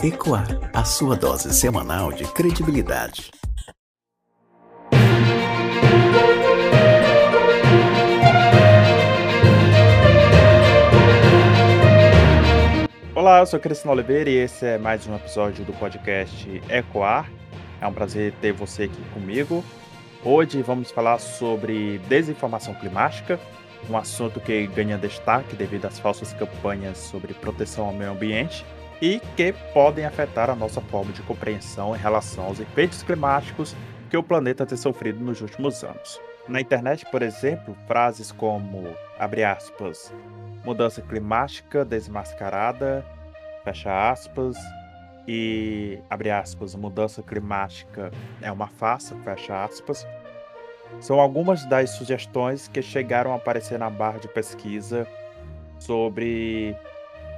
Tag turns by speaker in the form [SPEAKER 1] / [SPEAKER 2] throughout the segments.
[SPEAKER 1] Ecoar, a sua dose semanal de credibilidade.
[SPEAKER 2] Olá, eu sou Cristiano Oliveira e esse é mais um episódio do podcast Ecoar. É um prazer ter você aqui comigo. Hoje vamos falar sobre desinformação climática, um assunto que ganha destaque devido às falsas campanhas sobre proteção ao meio ambiente e que podem afetar a nossa forma de compreensão em relação aos efeitos climáticos que o planeta tem sofrido nos últimos anos. Na internet, por exemplo, frases como, abre aspas, mudança climática desmascarada, fecha aspas, e, abre aspas, mudança climática é uma farsa, fecha aspas, são algumas das sugestões que chegaram a aparecer na barra de pesquisa sobre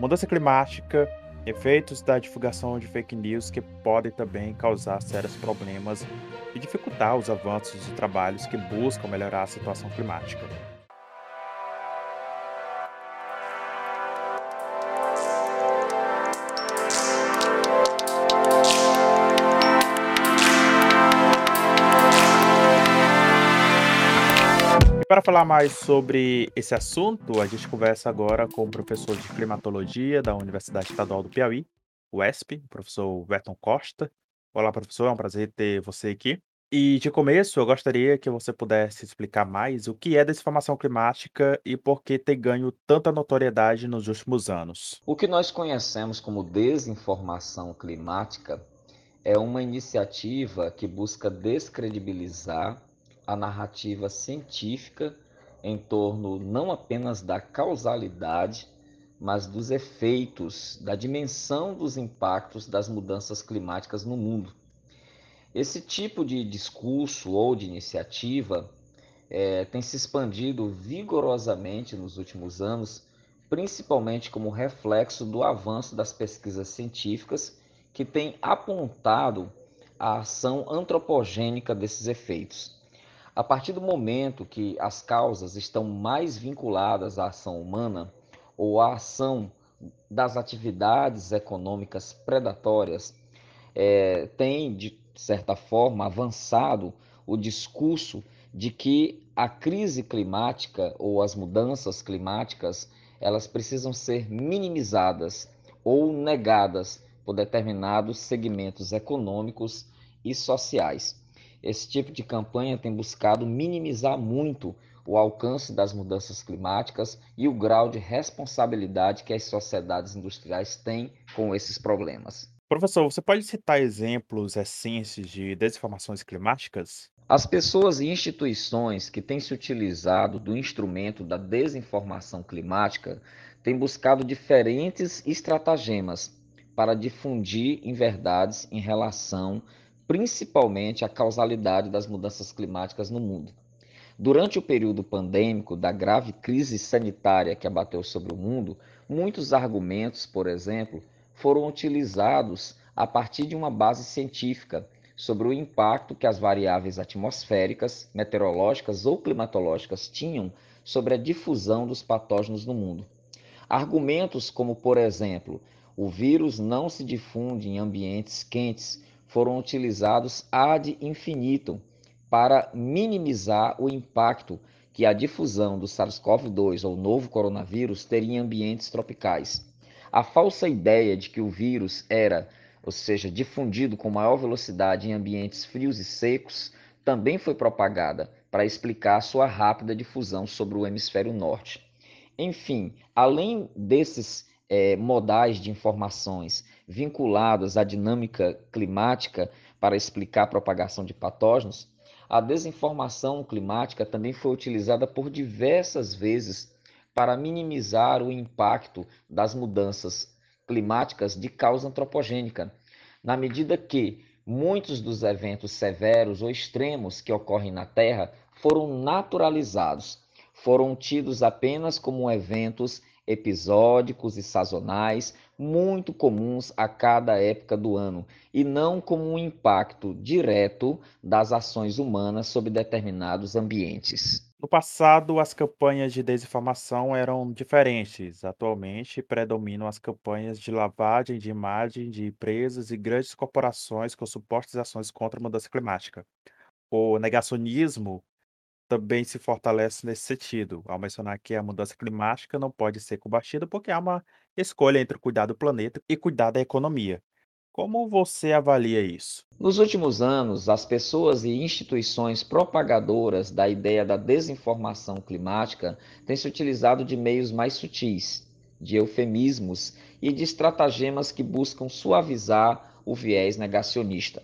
[SPEAKER 2] mudança climática, efeitos da divulgação de fake news que podem também causar sérios problemas e dificultar os avanços de trabalhos que buscam melhorar a situação climática. Para falar mais sobre esse assunto, a gente conversa agora com o professor de climatologia da Universidade Estadual do Piauí, UESP, o professor Verton Costa. Olá, professor, é um prazer ter você aqui. E de começo, eu gostaria que você pudesse explicar mais o que é desinformação climática e por que tem ganho tanta notoriedade nos últimos anos.
[SPEAKER 3] O que nós conhecemos como desinformação climática é uma iniciativa que busca descredibilizar a narrativa científica em torno não apenas da causalidade, mas dos efeitos, da dimensão dos impactos das mudanças climáticas no mundo. Esse tipo de discurso ou de iniciativa é, tem se expandido vigorosamente nos últimos anos, principalmente como reflexo do avanço das pesquisas científicas que têm apontado a ação antropogênica desses efeitos. A partir do momento que as causas estão mais vinculadas à ação humana ou à ação das atividades econômicas predatórias, é, tem, de certa forma, avançado o discurso de que a crise climática ou as mudanças climáticas elas precisam ser minimizadas ou negadas por determinados segmentos econômicos e sociais. Esse tipo de campanha tem buscado minimizar muito o alcance das mudanças climáticas e o grau de responsabilidade que as sociedades industriais têm com esses problemas.
[SPEAKER 2] Professor, você pode citar exemplos recentes de desinformações climáticas?
[SPEAKER 3] As pessoas e instituições que têm se utilizado do instrumento da desinformação climática têm buscado diferentes estratagemas para difundir inverdades em relação principalmente a causalidade das mudanças climáticas no mundo. Durante o período pandêmico da grave crise sanitária que abateu sobre o mundo, muitos argumentos, por exemplo, foram utilizados a partir de uma base científica sobre o impacto que as variáveis atmosféricas, meteorológicas ou climatológicas tinham sobre a difusão dos patógenos no mundo. Argumentos como, por exemplo, o vírus não se difunde em ambientes quentes foram utilizados ad infinitum para minimizar o impacto que a difusão do SARS-CoV-2 ou novo coronavírus teria em ambientes tropicais. A falsa ideia de que o vírus era, ou seja, difundido com maior velocidade em ambientes frios e secos, também foi propagada para explicar sua rápida difusão sobre o hemisfério norte. Enfim, além desses é, modais de informações vinculados à dinâmica climática para explicar a propagação de patógenos, a desinformação climática também foi utilizada por diversas vezes para minimizar o impacto das mudanças climáticas de causa antropogênica, na medida que muitos dos eventos severos ou extremos que ocorrem na Terra foram naturalizados, foram tidos apenas como eventos episódicos e sazonais, muito comuns a cada época do ano, e não como um impacto direto das ações humanas sobre determinados ambientes.
[SPEAKER 2] No passado, as campanhas de desinformação eram diferentes. Atualmente, predominam as campanhas de lavagem de imagem de empresas e grandes corporações com supostas ações contra a mudança climática. O negacionismo também se fortalece nesse sentido, ao mencionar que a mudança climática não pode ser combatida porque há uma escolha entre cuidar do planeta e cuidar da economia. Como você avalia isso?
[SPEAKER 3] Nos últimos anos, as pessoas e instituições propagadoras da ideia da desinformação climática têm se utilizado de meios mais sutis, de eufemismos e de estratagemas que buscam suavizar o viés negacionista.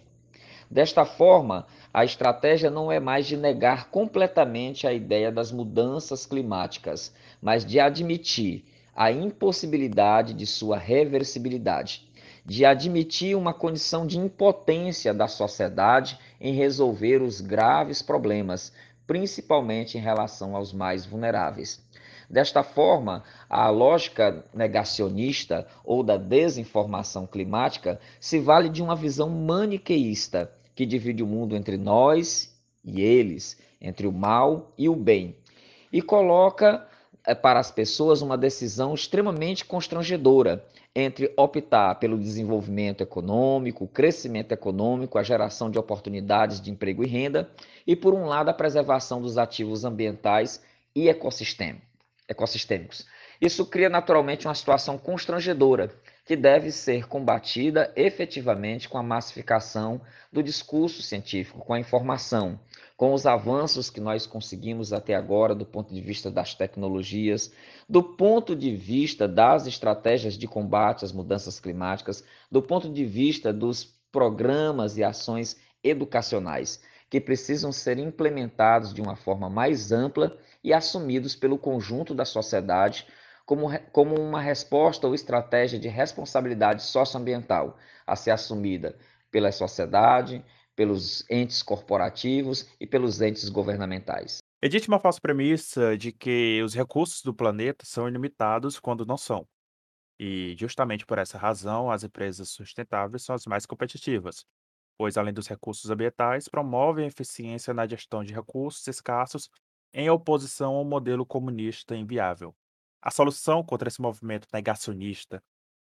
[SPEAKER 3] Desta forma, a estratégia não é mais de negar completamente a ideia das mudanças climáticas, mas de admitir a impossibilidade de sua reversibilidade de admitir uma condição de impotência da sociedade em resolver os graves problemas, principalmente em relação aos mais vulneráveis. Desta forma, a lógica negacionista ou da desinformação climática se vale de uma visão maniqueísta que divide o mundo entre nós e eles, entre o mal e o bem, e coloca eh, para as pessoas uma decisão extremamente constrangedora entre optar pelo desenvolvimento econômico, crescimento econômico, a geração de oportunidades de emprego e renda, e por um lado a preservação dos ativos ambientais e ecossistêmicos. Isso cria naturalmente uma situação constrangedora que deve ser combatida efetivamente com a massificação do discurso científico, com a informação, com os avanços que nós conseguimos até agora do ponto de vista das tecnologias, do ponto de vista das estratégias de combate às mudanças climáticas, do ponto de vista dos programas e ações educacionais que precisam ser implementados de uma forma mais ampla e assumidos pelo conjunto da sociedade como, como uma resposta ou estratégia de responsabilidade socioambiental a ser assumida pela sociedade, pelos entes corporativos e pelos entes governamentais.
[SPEAKER 2] Existe uma falsa premissa de que os recursos do planeta são ilimitados quando não são. E justamente por essa razão, as empresas sustentáveis são as mais competitivas, pois além dos recursos ambientais, promovem eficiência na gestão de recursos escassos em oposição ao modelo comunista inviável. A solução contra esse movimento negacionista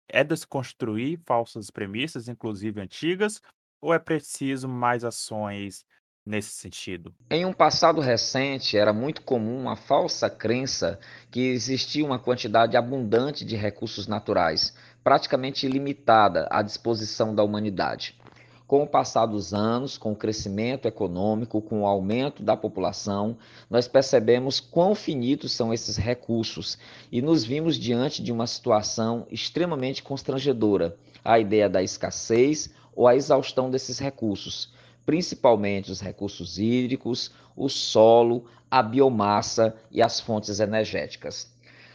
[SPEAKER 2] é desconstruir falsas premissas, inclusive antigas, ou é preciso mais ações nesse sentido?
[SPEAKER 3] Em um passado recente, era muito comum a falsa crença que existia uma quantidade abundante de recursos naturais, praticamente ilimitada à disposição da humanidade. Com o passar dos anos, com o crescimento econômico, com o aumento da população, nós percebemos quão finitos são esses recursos e nos vimos diante de uma situação extremamente constrangedora a ideia da escassez ou a exaustão desses recursos, principalmente os recursos hídricos, o solo, a biomassa e as fontes energéticas.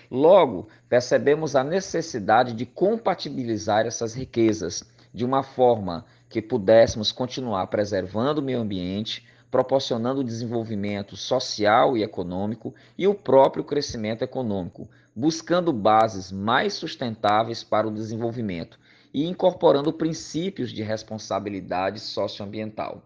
[SPEAKER 3] Logo, percebemos a necessidade de compatibilizar essas riquezas de uma forma que pudéssemos continuar preservando o meio ambiente, proporcionando desenvolvimento social e econômico e o próprio crescimento econômico, buscando bases mais sustentáveis para o desenvolvimento e incorporando princípios de responsabilidade socioambiental.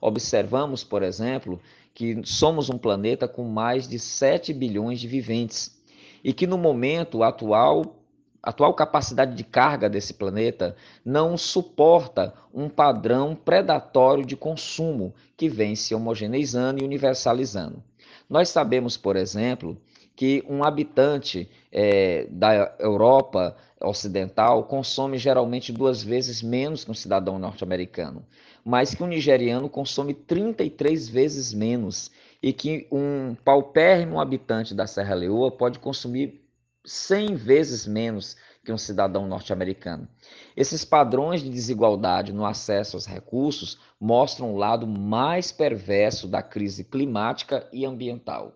[SPEAKER 3] Observamos, por exemplo, que somos um planeta com mais de 7 bilhões de viventes e que no momento atual atual capacidade de carga desse planeta não suporta um padrão predatório de consumo que vem se homogeneizando e universalizando. Nós sabemos, por exemplo, que um habitante é, da Europa ocidental consome geralmente duas vezes menos que um cidadão norte-americano, mas que um nigeriano consome 33 vezes menos e que um paupérrimo habitante da Serra Leoa pode consumir 100 vezes menos que um cidadão norte-americano. Esses padrões de desigualdade no acesso aos recursos mostram o lado mais perverso da crise climática e ambiental.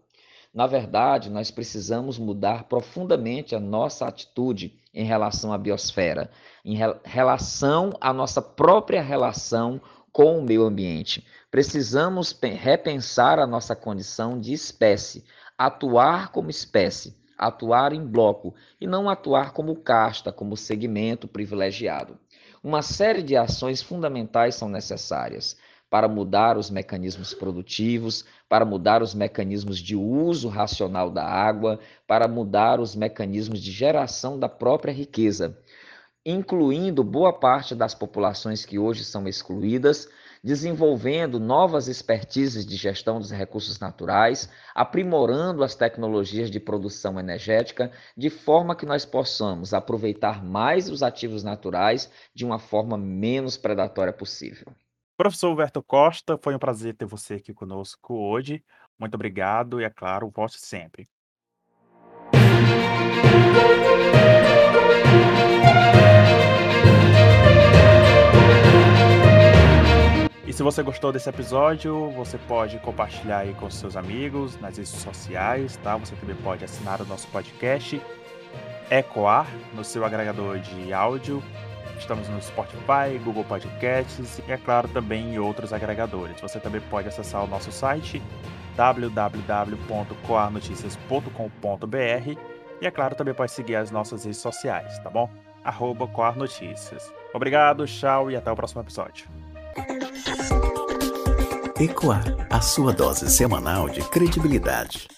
[SPEAKER 3] Na verdade, nós precisamos mudar profundamente a nossa atitude em relação à biosfera, em re relação à nossa própria relação com o meio ambiente. Precisamos repensar a nossa condição de espécie, atuar como espécie atuar em bloco e não atuar como casta, como segmento privilegiado. Uma série de ações fundamentais são necessárias. para mudar os mecanismos produtivos, para mudar os mecanismos de uso racional da água, para mudar os mecanismos de geração da própria riqueza, incluindo boa parte das populações que hoje são excluídas, desenvolvendo novas expertises de gestão dos recursos naturais, aprimorando as tecnologias de produção energética, de forma que nós possamos aproveitar mais os ativos naturais de uma forma menos predatória possível.
[SPEAKER 2] Professor Alberto Costa, foi um prazer ter você aqui conosco hoje. Muito obrigado e, é claro, volte sempre. Se você gostou desse episódio, você pode compartilhar aí com seus amigos nas redes sociais, tá? Você também pode assinar o nosso podcast Ecoar no seu agregador de áudio. Estamos no Spotify, Google Podcasts e, é claro, também em outros agregadores. Você também pode acessar o nosso site www.coarnoticias.com.br e, é claro, também pode seguir as nossas redes sociais, tá bom? Arroba Coar Notícias. Obrigado, tchau e até o próximo episódio.
[SPEAKER 1] Ecoar, a sua dose semanal de credibilidade.